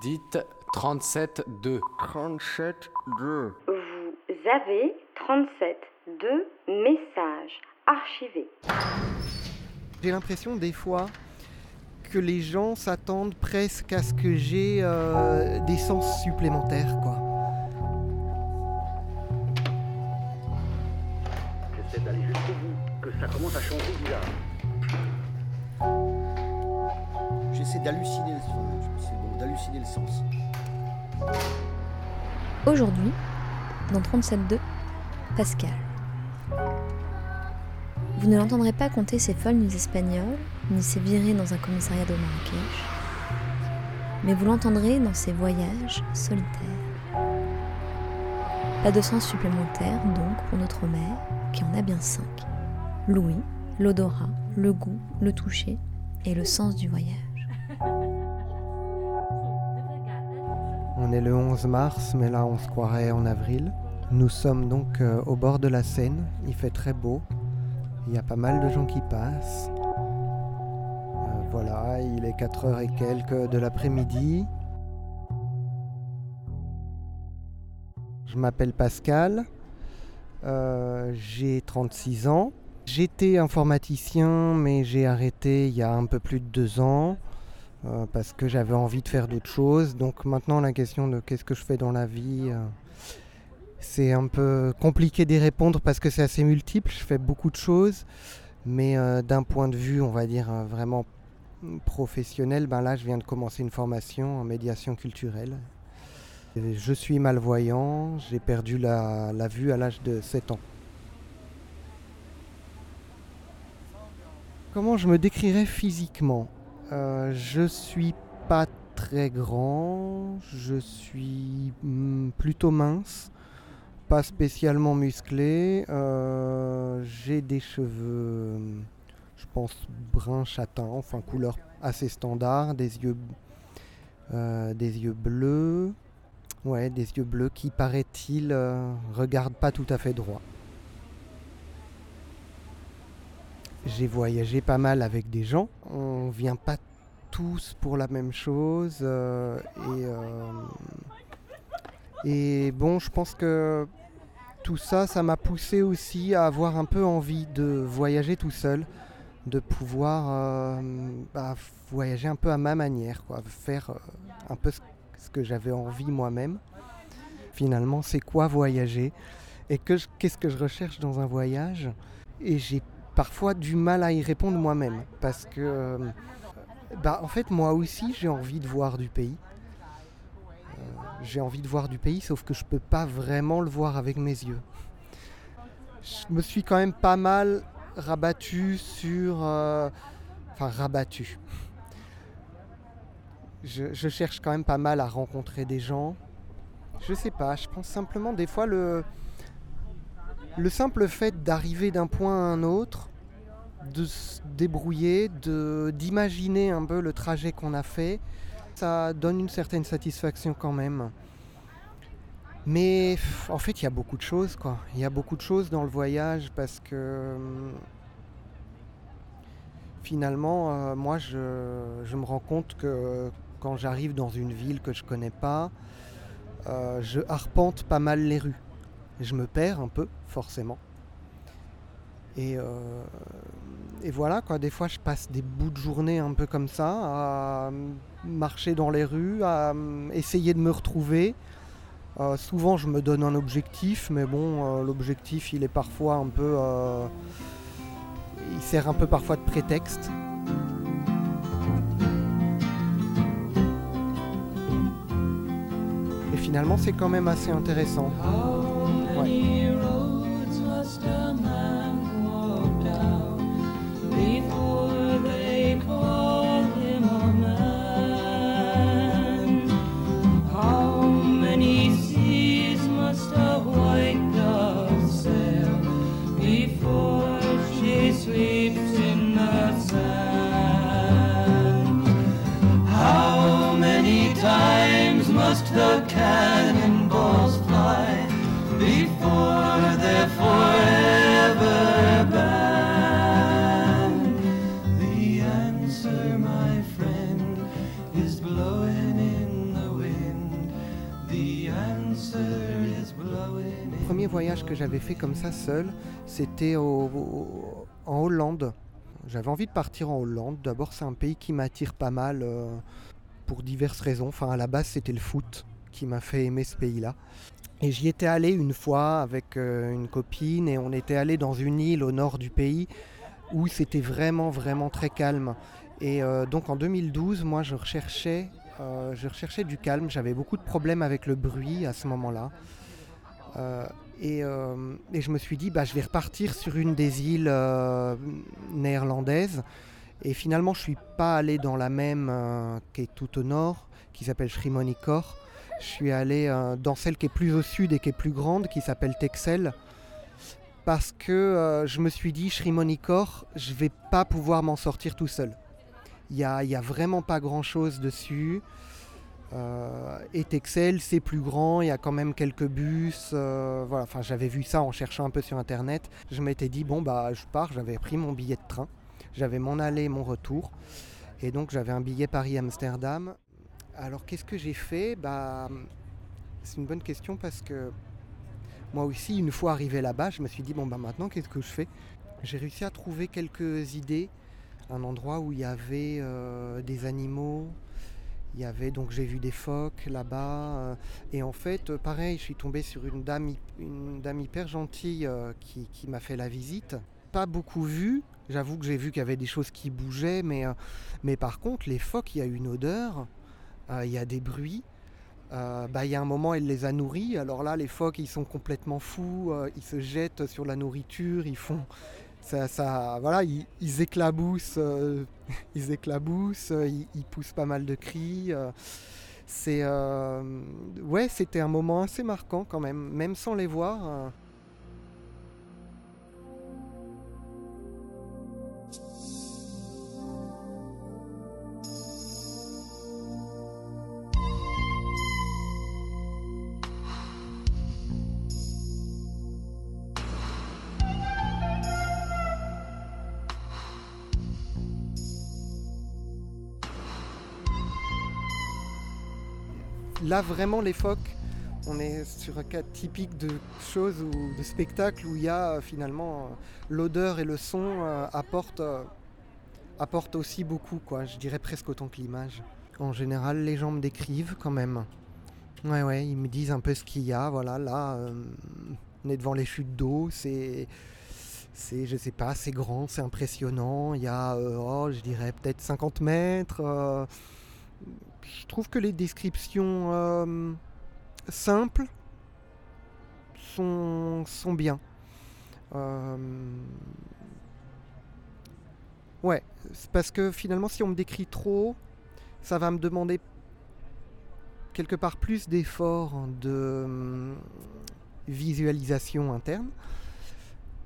Dites 37-2. 37-2. Vous avez 37 messages archivés. J'ai l'impression des fois que les gens s'attendent presque à ce que j'ai euh, des sens supplémentaires, quoi. Aujourd'hui, dans 37.2, Pascal. Vous ne l'entendrez pas compter ses folles nuits espagnoles, ni ses virées dans un commissariat de Marrakech, mais vous l'entendrez dans ses voyages solitaires. Pas de sens supplémentaire, donc, pour notre mère, qui en a bien cinq. L'ouïe, l'odorat, le goût, le toucher et le sens du voyage. On est le 11 mars, mais là on se croirait en avril. Nous sommes donc euh, au bord de la Seine, il fait très beau, il y a pas mal de gens qui passent. Euh, voilà, il est 4 heures et quelques de l'après-midi. Je m'appelle Pascal, euh, j'ai 36 ans. J'étais informaticien, mais j'ai arrêté il y a un peu plus de deux ans euh, parce que j'avais envie de faire d'autres choses. Donc maintenant, la question de qu'est-ce que je fais dans la vie, euh, c'est un peu compliqué d'y répondre parce que c'est assez multiple. Je fais beaucoup de choses, mais euh, d'un point de vue, on va dire vraiment professionnel, ben là, je viens de commencer une formation en médiation culturelle. Je suis malvoyant, j'ai perdu la, la vue à l'âge de 7 ans. Comment je me décrirais physiquement? Euh, Je suis pas très grand, je suis hmm, plutôt mince, pas spécialement musclé. euh, j'ai des cheveux, hmm, je pense, brun châtain, enfin couleur assez standard, des yeux, euh, des yeux bleus. Ouais, des yeux bleus qui, paraît-il, regardent pas tout à fait droit. J'ai voyagé pas mal avec des gens. On vient pas tous pour la même chose. euh, et, euh, et bon, je pense que tout ça, ça m'a poussé aussi à avoir un peu envie de voyager tout seul, de pouvoir euh, bah, voyager un peu à ma manière, quoi, faire un peu ce, que j'avais envie moi-même. Finalement, c'est quoi voyager? Et qu'est-ce que je recherche dans un voyage? Et j'ai parfois du mal à y répondre moi-même parce que euh, bah, en fait moi aussi j'ai envie de voir du pays. Euh, j'ai envie de voir du pays sauf que je peux pas vraiment le voir avec mes yeux. Je me suis quand même pas mal rabattu sur euh, enfin rabattu. Je, je cherche quand même pas mal à rencontrer des gens. Je sais pas je pense simplement des fois le le simple fait d'arriver d'un point à un autre, de se débrouiller, d'imaginer un peu le trajet qu'on a fait, ça donne une certaine satisfaction quand même. Mais en fait, il y a beaucoup de choses, quoi. Il y a beaucoup de choses dans le voyage parce que hum, finalement, euh, moi, je, me rends compte que quand j'arrive dans une ville que je connais pas, euh, je arpente pas mal les rues. Je me perds un peu, forcément. Et, euh, et voilà, quoi. Des fois, je passe des bouts de journée un peu comme ça, à marcher dans les rues, à euh, essayer de me retrouver. Euh, souvent, je me donne un objectif, mais bon, l'objectif, il est parfois un peu. il sert un peu parfois de prétexte. Et finalement, c'est quand même assez intéressant. point. Le premier voyage que j'avais fait comme ça seul, c'était en Hollande. J'avais envie de partir en Hollande. D'abord, c'est un pays qui m'attire pas mal euh, pour diverses raisons. Enfin, à la base, c'était le foot qui m'a fait aimer ce pays-là. Et j'y étais allé une fois avec euh, une copine et on était allé dans une île au nord du pays où c'était vraiment, vraiment très calme. Et euh, donc en 2012, moi, je recherchais, euh, je recherchais du calme. J'avais beaucoup de problèmes avec le bruit à ce moment-là. Euh, et, je me suis dit, bah, je vais repartir sur une des îles néerlandaises. Et finalement, je suis pas allé dans la même qui est tout au nord, qui s'appelle Schiermonnikoog. Je suis allé dans celle qui est plus au sud et qui est plus grande, qui s'appelle Texel. Parce que je me suis dit, Schiermonnikoog, je vais pas pouvoir m'en sortir tout seul. Il n'y a, a vraiment pas grand-chose dessus. Euh, et Texel, c'est plus grand, il y a quand même quelques bus. euh, voilà, enfin, j'avais vu ça en cherchant un peu sur internet. Je m'étais dit, bon, bah, je pars, j'avais pris mon billet de train. J'avais mon aller et mon retour. Et donc, j'avais un billet Paris-Amsterdam. Alors, qu'est-ce que j'ai fait? Bah, C'est une bonne question parce que moi aussi, une fois arrivé là-bas, je me suis dit, bon, bah, maintenant, qu'est-ce que je fais? J'ai réussi à trouver quelques idées. Un endroit où il y avait euh, des animaux, il y avait donc j'ai vu des phoques là-bas euh, et en fait euh, pareil je suis tombé sur une dame hyper gentille qui, m'a fait la visite. Pas beaucoup vu, j'avoue que j'ai vu qu'il y avait des choses qui bougeaient mais par contre les phoques il y a une odeur, il y a des bruits. Bah, il y a un moment, elle les a nourris. Alors là, les phoques, ils sont complètement fous. ils se jettent sur la nourriture. Ils font, ça, voilà, ils, éclaboussent, euh, ils éclaboussent, euh, ils, ils poussent pas mal de cris. euh, c'est, euh, ouais, c'était un moment assez marquant quand même, même sans les voir. Là, vraiment, les phoques, on est sur un cas typique de choses ou de spectacle où il y a euh, finalement euh, l'odeur et le son euh, apportent, aussi beaucoup, quoi. Je dirais presque autant que l'image. En général, les gens me décrivent quand même. Ouais, ouais, ils me disent un peu ce qu'il y a. Voilà, là, on est devant les chutes d'eau. C'est, c'est, je sais pas, c'est grand, c'est impressionnant. Il y a, oh, je dirais peut-être 50 mètres. Je trouve que les descriptions euh, simples sont, sont bien. Euh, ouais, parce que finalement, si on me décrit trop, ça va me demander quelque part plus d'efforts de hum, visualisation interne.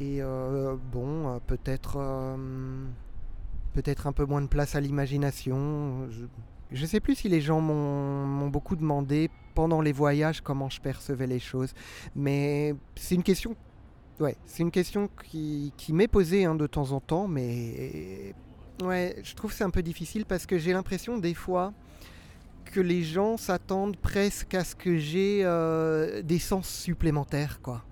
Et euh, bon, peut-être peut-être un peu moins de place à l'imagination. Je sais plus si les gens m'ont beaucoup demandé pendant les voyages comment je percevais les choses, mais c'est une question, ouais, c'est une question qui, m'est posée hein, de temps en temps, mais ouais, je trouve c'est un peu difficile parce que j'ai l'impression des fois que les gens s'attendent presque à ce que j'ai euh, des sens supplémentaires, quoi.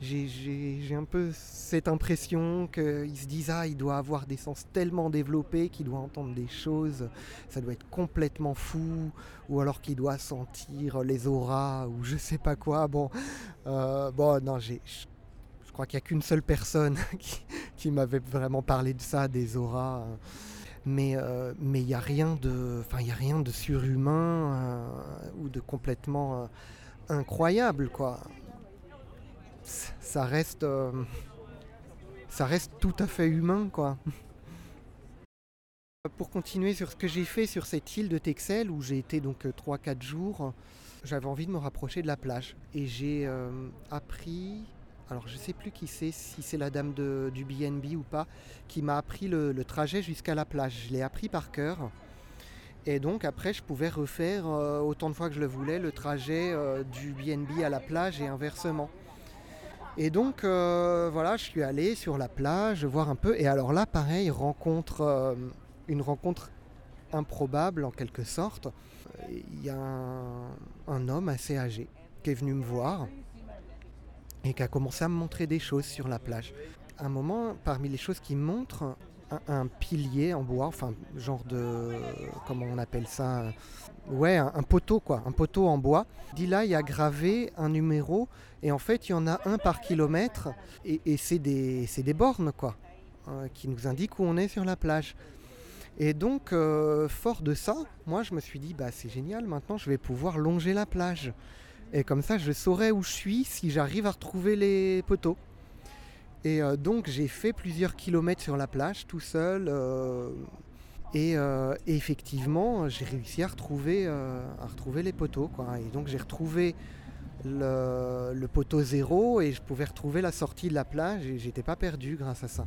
J'ai- un peu cette impression qu'ils se disent ah il doit avoir des sens tellement développés qu'il doit entendre des choses, ça doit être complètement fou, ou alors qu'il doit sentir les auras ou je sais pas quoi. Bon, euh, bon non je, crois qu'il n'y a qu'une seule personne qui, m'avait vraiment parlé de ça, des auras. mais euh, mais il n'y a rien de enfin il a rien de surhumain euh, ou de complètement incroyable quoi ça reste euh, ça reste tout à fait humain quoi. Pour continuer sur ce que j'ai fait sur cette île de Texel où j'ai été donc 3-4 jours j'avais envie de me rapprocher de la plage. Et j'ai euh, appris alors je sais plus qui c'est si c'est la dame de- du BNB ou pas qui m'a appris le, trajet jusqu'à la plage. Je l'ai appris par cœur. Et donc après je pouvais refaire euh, autant de fois que je le voulais le trajet euh, du BNB à la plage et inversement et donc euh, voilà, je suis allé sur la plage voir un peu. Et alors là, pareil, rencontre, euh, une rencontre improbable en quelque sorte. Il y a un, un homme assez âgé qui est venu me voir et qui a commencé à me montrer des choses sur la plage. À un moment, parmi les choses qu'il montre, un, pilier en bois, enfin, genre de. Comment on appelle ça euh, Ouais, un, poteau, quoi, un poteau en bois. Dit là, il y a gravé un numéro, et en fait, il y en a un par kilomètre, et, c'est des, des bornes, quoi, euh, qui nous indiquent où on est sur la plage. Et donc, euh, fort de ça, moi, je me suis dit, bah, c'est génial, maintenant, je vais pouvoir longer la plage. Et comme ça, je saurai où je suis si j'arrive à retrouver les poteaux. Et euh, donc j'ai fait plusieurs kilomètres sur la plage tout seul. euh, et, euh, et effectivement, j'ai réussi à retrouver, à retrouver les poteaux. Et donc j'ai retrouvé le, poteau zéro et je pouvais retrouver la sortie de la plage et j'étais pas perdu grâce à ça.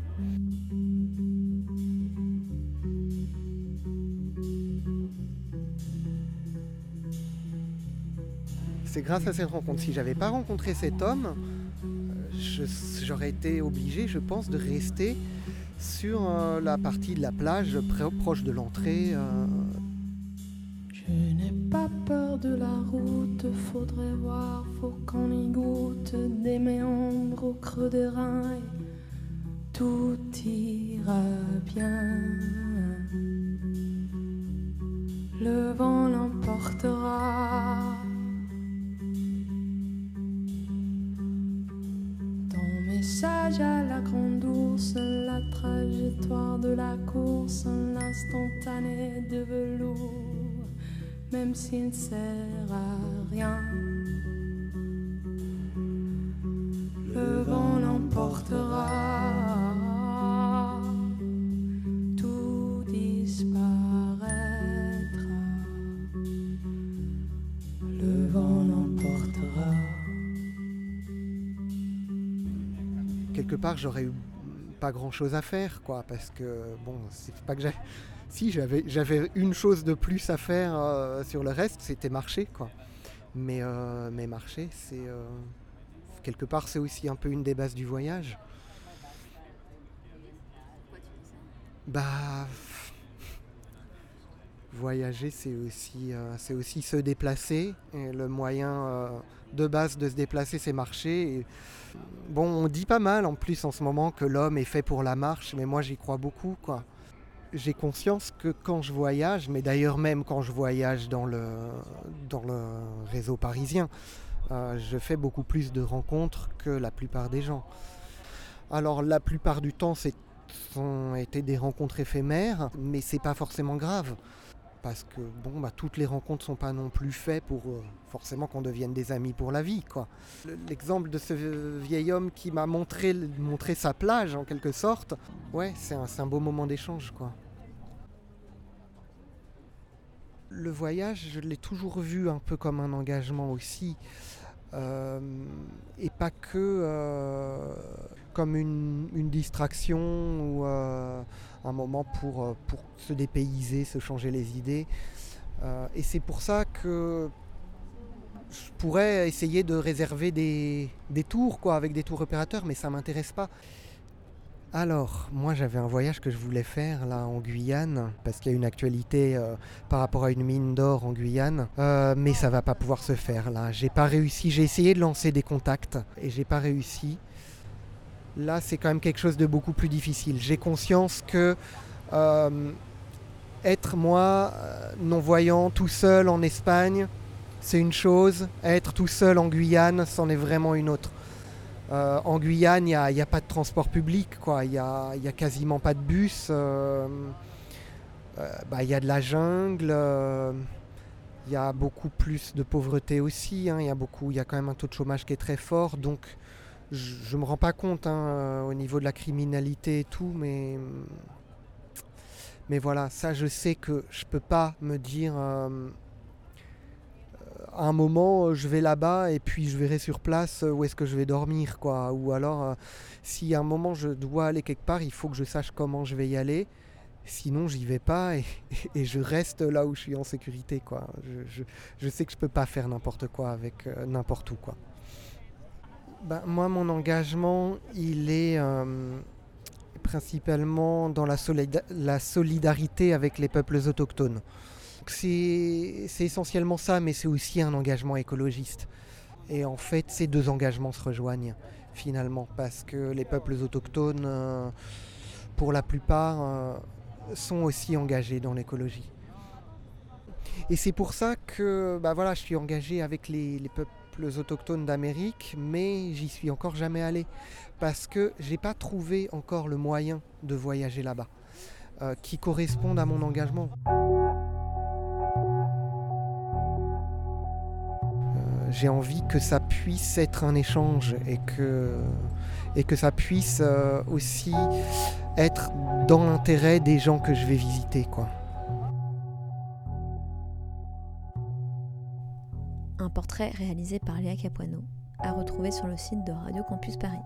C'est grâce à cette rencontre. Si j'avais pas rencontré cet homme, j'aurais été obligé, je pense, de rester sur euh, la partie de la plage proche de l'entrée. euh, Je n'ai pas peur de la route, faudrait voir, faut qu'on y goûte des méandres au creux des et Tout ira bien. Le vent l'emportera. La grande ours, la trajectoire de la course, l'instantané de velours, même s'il ne sert à rien. Quelque part, j'aurais eu pas grand chose à faire, quoi, parce que bon, c'est pas que j'ai. Si j'avais j'avais une chose de plus à faire euh, sur le reste, c'était marcher, quoi. Mais euh, mais marcher, c'est euh, quelque part, c'est aussi un peu une des bases du voyage. Bah, voyager, c'est aussi, euh, c'est aussi se déplacer. Le moyen euh, de base de se déplacer, c'est marcher. Et, bon, on dit pas mal en plus en ce moment que l'homme est fait pour la marche, mais moi j'y crois beaucoup. J'ai conscience que quand je voyage, mais d'ailleurs même quand je voyage dans le, réseau parisien, euh, je fais beaucoup plus de rencontres que la plupart des gens. Alors la plupart du temps, c'est ont été des rencontres éphémères, mais c'est pas forcément grave. Parce que bon, bah, toutes les rencontres sont pas non plus faites pour euh, forcément qu'on devienne des amis pour la vie. quoi. Le- L'exemple de ce vieil homme qui m'a montré, montré sa plage en quelque sorte, ouais, c'est un, un beau moment d'échange. quoi. Le voyage, je l'ai toujours vu un peu comme un engagement aussi. Euh, et pas que euh, comme une, distraction ou euh, un moment pour, euh, pour se dépayser, se changer les idées. Euh, et c'est pour ça que je pourrais essayer de réserver des, des tours quoi, avec des tours opérateurs, mais ça m'intéresse pas. Alors, moi j'avais un voyage que je voulais faire là en Guyane, parce qu'il y a une actualité euh, par rapport à une mine d'or en Guyane, mais ça va pas pouvoir se faire là. J'ai pas réussi, j'ai essayé de lancer des contacts et j'ai pas réussi. Là, c'est quand même quelque chose de beaucoup plus difficile. J'ai conscience que euh, être moi, euh, non-voyant, tout seul en Espagne, c'est une chose. Être tout seul en Guyane, c'en est vraiment une autre. Euh, en Guyane, il n'y a, pas de transport public, quoi. Il n'y a, quasiment pas de bus. bah, Il y a de la jungle. il y a beaucoup plus de pauvreté aussi. hein, Il y a beaucoup, y a quand même un taux de chômage qui est très fort. Donc, je ne me rends pas compte hein, euh, au niveau de la criminalité et tout, mais mais voilà, ça, je sais que je peux pas me dire. euh, à un moment, euh, je vais là-bas et puis je verrai sur place euh, où est-ce que je vais dormir, quoi. Ou alors, euh, si à un moment je dois aller quelque part, il faut que je sache comment je vais y aller. Sinon, j'y vais pas et, je reste là où je suis en sécurité, quoi. Je, sais que je peux pas faire n'importe quoi avec euh, n'importe où, quoi. Ben, moi, mon engagement, il est euh, principalement dans la, solida- la solidarité avec les peuples autochtones. C'est c'est essentiellement ça, mais c'est aussi un engagement écologiste. Et en fait, ces deux engagements se rejoignent finalement, parce que les peuples autochtones, euh, pour la plupart, euh, sont aussi engagés dans l'écologie. Et c'est pour ça que bah voilà, je suis engagé avec les, les peuples autochtones d'Amérique, mais j'y suis encore jamais allé, parce que j'ai pas trouvé encore le moyen de voyager là-bas, euh, qui corresponde à mon engagement. j'ai envie que ça puisse être un échange et que, ça puisse euh, aussi être dans l'intérêt des gens que je vais visiter. Portrait réalisé par Léa Capuano, à retrouver sur le site de Radio Campus Paris.